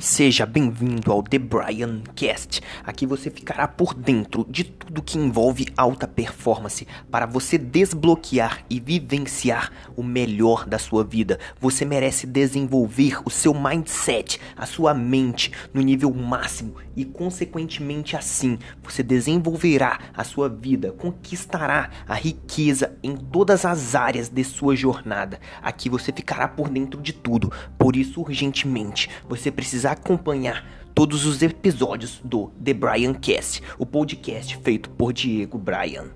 Seja bem-vindo ao The Brian Cast. Aqui você ficará por dentro de tudo que envolve alta performance para você desbloquear e vivenciar o melhor da sua vida. Você merece desenvolver o seu mindset, a sua mente no nível máximo e consequentemente assim você desenvolverá a sua vida, conquistará a riqueza em todas as áreas de sua jornada. Aqui você ficará por dentro de tudo. Por isso urgentemente você precisa acompanhar todos os episódios do The Brian Cast, o podcast feito por Diego Brian.